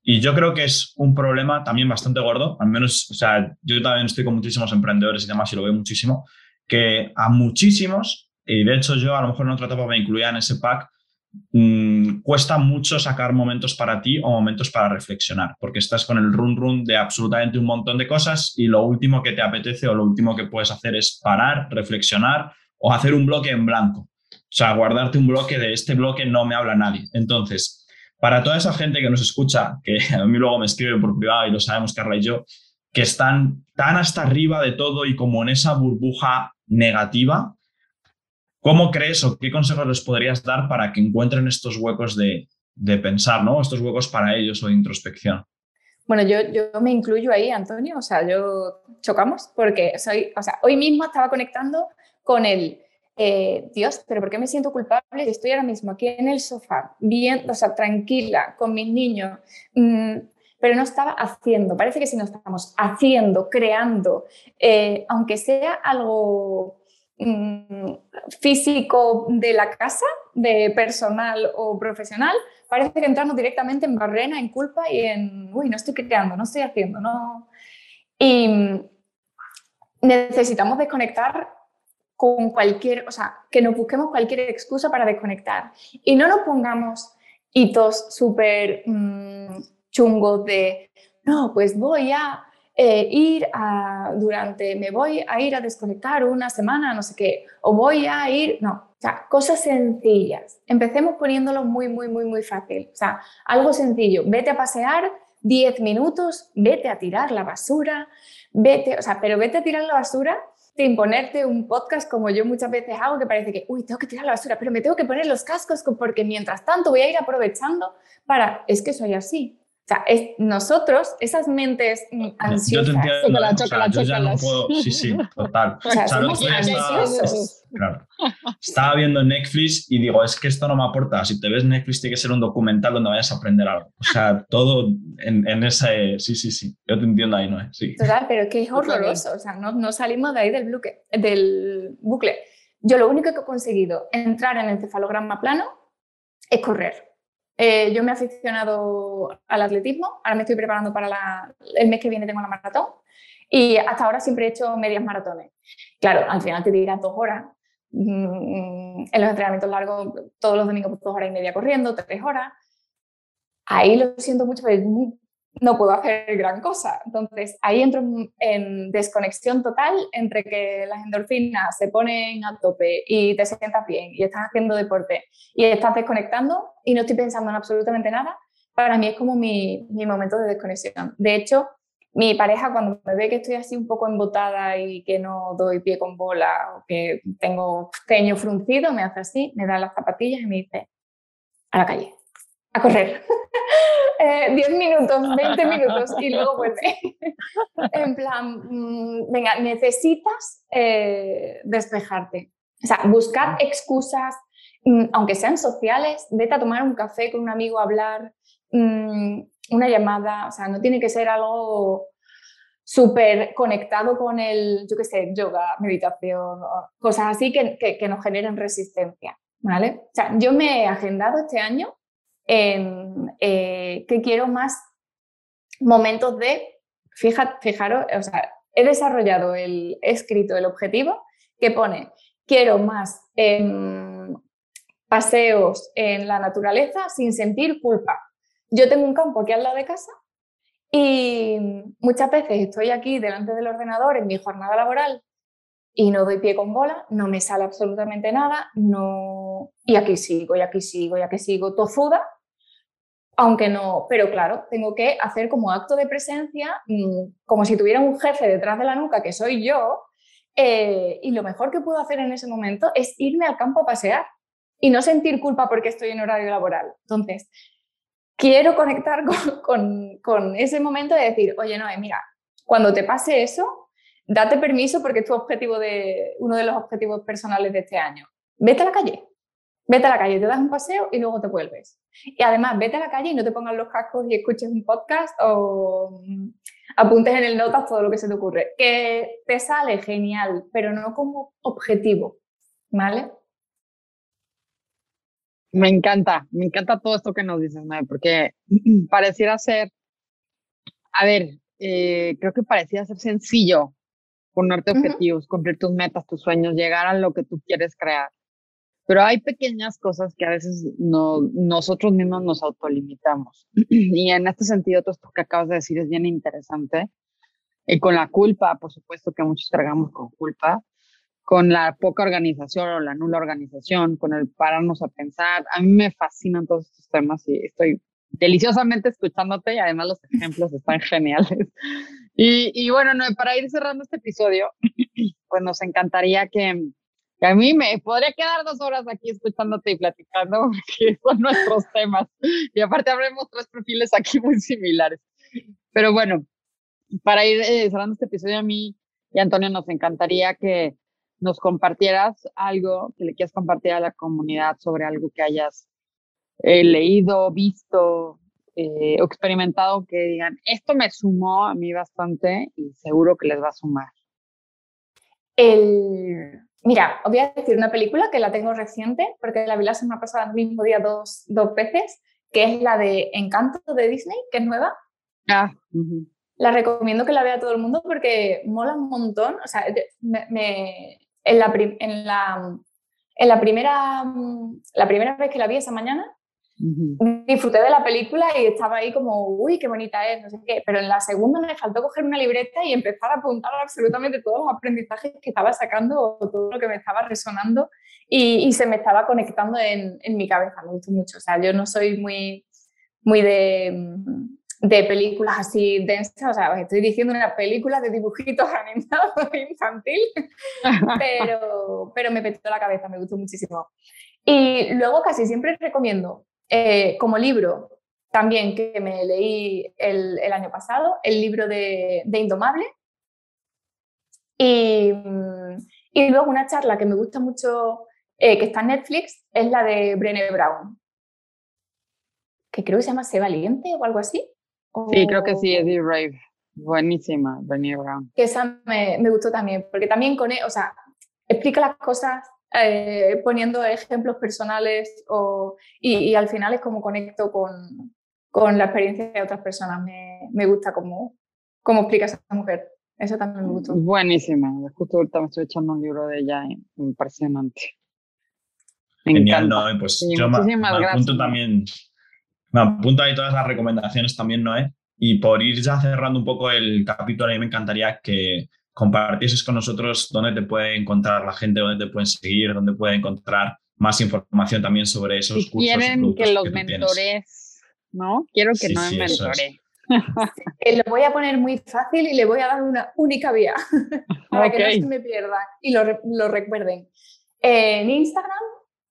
y yo creo que es un problema también bastante gordo, al menos, o sea, yo también estoy con muchísimos emprendedores y demás y lo veo muchísimo, que a muchísimos, y de hecho yo a lo mejor en otra etapa me incluía en ese pack, mm, cuesta mucho sacar momentos para ti o momentos para reflexionar, porque estás con el run run de absolutamente un montón de cosas y lo último que te apetece o lo último que puedes hacer es parar, reflexionar o hacer un bloque en blanco. O sea, guardarte un bloque de este bloque no me habla nadie. Entonces, para toda esa gente que nos escucha, que a mí luego me escribe por privado y lo sabemos Carla y yo, que están tan hasta arriba de todo y como en esa burbuja negativa, ¿cómo crees o qué consejos les podrías dar para que encuentren estos huecos de, pensar, ¿no? Estos huecos para ellos o de introspección. Bueno, yo, yo me incluyo ahí, Antonio, o sea, yo chocamos porque soy, o sea, hoy mismo estaba conectando con el, eh, Dios, pero ¿por qué me siento culpable? Estoy ahora mismo aquí en el sofá, bien, o sea, tranquila, con mis niños, mm, pero no estaba haciendo. Parece que si no estamos haciendo, creando, eh, aunque sea algo mm, físico de la casa, de personal o profesional, parece que entramos directamente en barrena, en culpa y en, uy, no estoy creando, no estoy haciendo, no. Y necesitamos desconectar con cualquier, o sea, que nos busquemos cualquier excusa para desconectar y no nos pongamos hitos súper... Mm, chungos de, no, pues voy a eh, ir a, durante, me voy a ir a desconectar una semana, no sé qué, o voy a ir, no, o sea, cosas sencillas. Empecemos poniéndolo muy, muy, muy, muy fácil. O sea, algo sencillo, vete a pasear 10 minutos, vete a tirar la basura, vete, o sea, pero vete a tirar la basura sin ponerte un podcast como yo muchas veces hago, que parece que, uy, tengo que tirar la basura, pero me tengo que poner los cascos porque mientras tanto voy a ir aprovechando para, es que soy así. O sea, es, nosotros, esas mentes ansiosas. Yo te entiendo, ¿eh? o sea, yo ya no puedo. Sí, sí, total. O sea, somos ansiosos. Claro. Estaba viendo Netflix y digo, es que esto no me aporta. Si te ves Netflix, tiene que ser un documental donde vayas a aprender algo. O sea, todo en, en ese. Sí, sí, sí. Yo te entiendo ahí, ¿no? Sí. Total, pero es que es horroroso. O sea, no, no salimos de ahí del, bucle, del bucle. Yo lo único que he conseguido entrar en el cefalograma plano es correr. Eh, yo me he aficionado al atletismo, ahora me estoy preparando para el mes que viene tengo la maratón y hasta ahora siempre he hecho medias maratones. Claro, al final te dirás dos horas. Mm, en los entrenamientos largos, todos los domingos dos horas y media corriendo, tres horas. Ahí lo siento mucho, pero no puedo hacer gran cosa. Entonces, ahí entro en desconexión total entre que las endorfinas se ponen a tope y te sientas bien y estás haciendo deporte y estás desconectando y no estoy pensando en absolutamente nada. Para mí es como mi, mi momento de desconexión. De hecho, mi pareja cuando me ve que estoy así un poco embotada y que no doy pie con bola o que tengo ceño fruncido, me hace así, me da las zapatillas y me dice, a la calle, a correr. 10 eh, minutos, 20 minutos y luego vuelve. en plan, mm, venga, necesitas eh, despejarte. O sea, buscar excusas, mm, aunque sean sociales, vete a tomar un café con un amigo a hablar, mm, una llamada, o sea, no tiene que ser algo súper conectado con el, yo qué sé, yoga, meditación, cosas así que, que, que nos generen resistencia, ¿vale? O sea, yo me he agendado este año eh, que quiero más momentos de, fija, fijaros, he desarrollado he escrito el objetivo que pone, quiero más em, paseos en la naturaleza sin sentir culpa. Yo tengo un campo aquí al lado de casa y muchas veces estoy aquí delante del ordenador en mi jornada laboral y no doy pie con bola, no me sale absolutamente nada, no... y aquí sigo, y aquí sigo, y aquí sigo, tozuda, aunque no, pero claro, tengo que hacer como acto de presencia, mm, como si tuviera un jefe detrás de la nuca, que soy yo, eh, y lo mejor que puedo hacer en ese momento es irme al campo a pasear y no sentir culpa porque estoy en horario laboral. Entonces, quiero conectar con, ese momento de decir, oye, no, mira, cuando te pase eso, date permiso porque es tu objetivo de, uno de los objetivos personales de este año. Vete a la calle, Vete a la calle, te das un paseo y luego te vuelves. Y además, vete a la calle y no te pongas los cascos y escuches un podcast o mm, apuntes en el notas todo lo que se te ocurre. Que te sale genial, pero no como objetivo, ¿vale? Me encanta, me encanta todo esto que nos dices, Mae, porque pareciera ser, a ver, eh, creo que pareciera ser sencillo ponerte objetivos, cumplir tus metas, tus sueños, llegar a lo que tú quieres crear. Pero hay pequeñas cosas que a veces no, nosotros mismos nos autolimitamos. Y en este sentido, todo esto que acabas de decir es bien interesante. Y con la culpa, por supuesto que muchos cargamos con culpa, con la poca organización o la nula organización, con el pararnos a pensar. A mí me fascinan todos estos temas y estoy deliciosamente escuchándote y además los ejemplos están geniales. Y, y bueno, no, para ir cerrando este episodio, pues nos encantaría que, que a mí me podría quedar dos horas aquí escuchándote y platicando, porque son nuestros temas. Y aparte habremos tres perfiles aquí muy similares. Pero bueno, para ir eh, cerrando este episodio, a mí y a Antonio nos encantaría que nos compartieras algo, que le quieras compartir a la comunidad sobre algo que hayas eh, leído, visto eh, experimentado, que digan, esto me sumó a mí bastante y seguro que les va a sumar. El, Mira, os voy a decir una película que la tengo reciente, porque la vi la semana pasada el mismo día dos, dos veces, que es la de Encanto de Disney, que es nueva. Ah, La recomiendo que la vea todo el mundo porque mola un montón. O sea, me, en, la, en, la, en la, primera, la primera vez que la vi esa mañana, Disfruté de la película y estaba ahí como, uy, qué bonita es, no sé qué, pero en la segunda me faltó coger una libreta y empezar a apuntar absolutamente todos los aprendizajes que estaba sacando o todo lo que me estaba resonando y, y se me estaba conectando en, en, mi cabeza, me gustó mucho. O sea, yo no soy muy, muy de, de películas así densas, o sea, os estoy diciendo una película de dibujitos animados infantil, pero, pero me petó la cabeza, me gustó muchísimo. Y luego casi siempre recomiendo eh, como libro, también que me leí el, el año pasado, el libro de, de Indomable. Y, y, luego una charla que me gusta mucho, eh, que está en Netflix, es la de Brené Brown, que creo que se llama Sé Valiente o algo así. Sí, creo que sí, Eddie Rave. Buenísima, Brené Brown. Que esa me, me, gustó también, porque también con, e, o sea, explica las cosas eh, poniendo ejemplos personales o, y, y, al final es como conecto con, con la experiencia de otras personas. Me, me gusta cómo, cómo explica esa mujer. Eso también me gustó. Buenísima. Justo ahorita me estoy echando un libro de ella impresionante. Me Genial, Noé. Pues sí, yo me, me apunto también, me apunto ahí todas las recomendaciones también, Noé. Y por ir ya cerrando un poco el capítulo, a mí me encantaría que compartieses con nosotros dónde te puede encontrar la gente, dónde te pueden seguir, dónde puede encontrar más información también sobre esos si cursos. Quieren que los mentores, ¿no? Quiero que sí, no me sí, mentore. Lo voy a poner muy fácil y le voy a dar una única vía para okay. que no se me pierda y lo, lo recuerden. En Instagram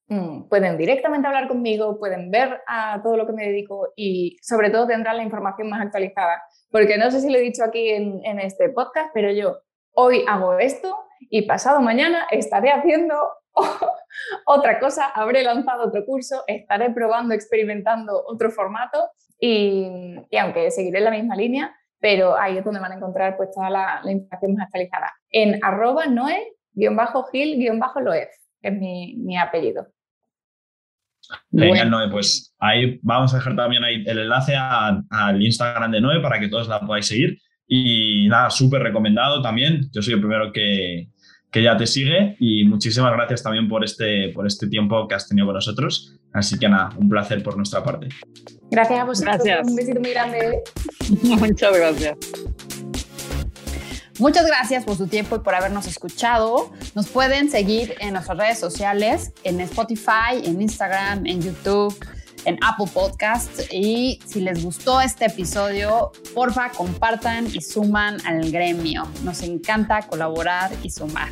mmm, pueden directamente hablar conmigo, pueden ver a todo lo que me dedico y sobre todo tendrán la información más actualizada. Porque no sé si lo he dicho aquí en, en este podcast, pero yo hoy hago esto y pasado mañana estaré haciendo otra cosa, habré lanzado otro curso, estaré probando, experimentando otro formato y, y, aunque seguiré la misma línea, pero ahí es donde van a encontrar pues toda la, la información más actualizada. En arroba noe-gil-loef, es mi, mi apellido. Genial, Noé. Pues ahí vamos a dejar también ahí el enlace al Instagram de Noé para que todos la podáis seguir. Y nada, súper recomendado también. Yo soy el primero que, que ya te sigue y muchísimas gracias también por este, por este tiempo que has tenido con nosotros. Así que nada, un placer por nuestra parte. Gracias a vosotros. Gracias. Un besito muy grande. Muchas gracias. Muchas gracias por su tiempo y por habernos escuchado. Nos pueden seguir en nuestras redes sociales, en Spotify, en Instagram, en YouTube, en Apple Podcasts. Y si les gustó este episodio, porfa, compartan y suman al gremio. Nos encanta colaborar y sumar.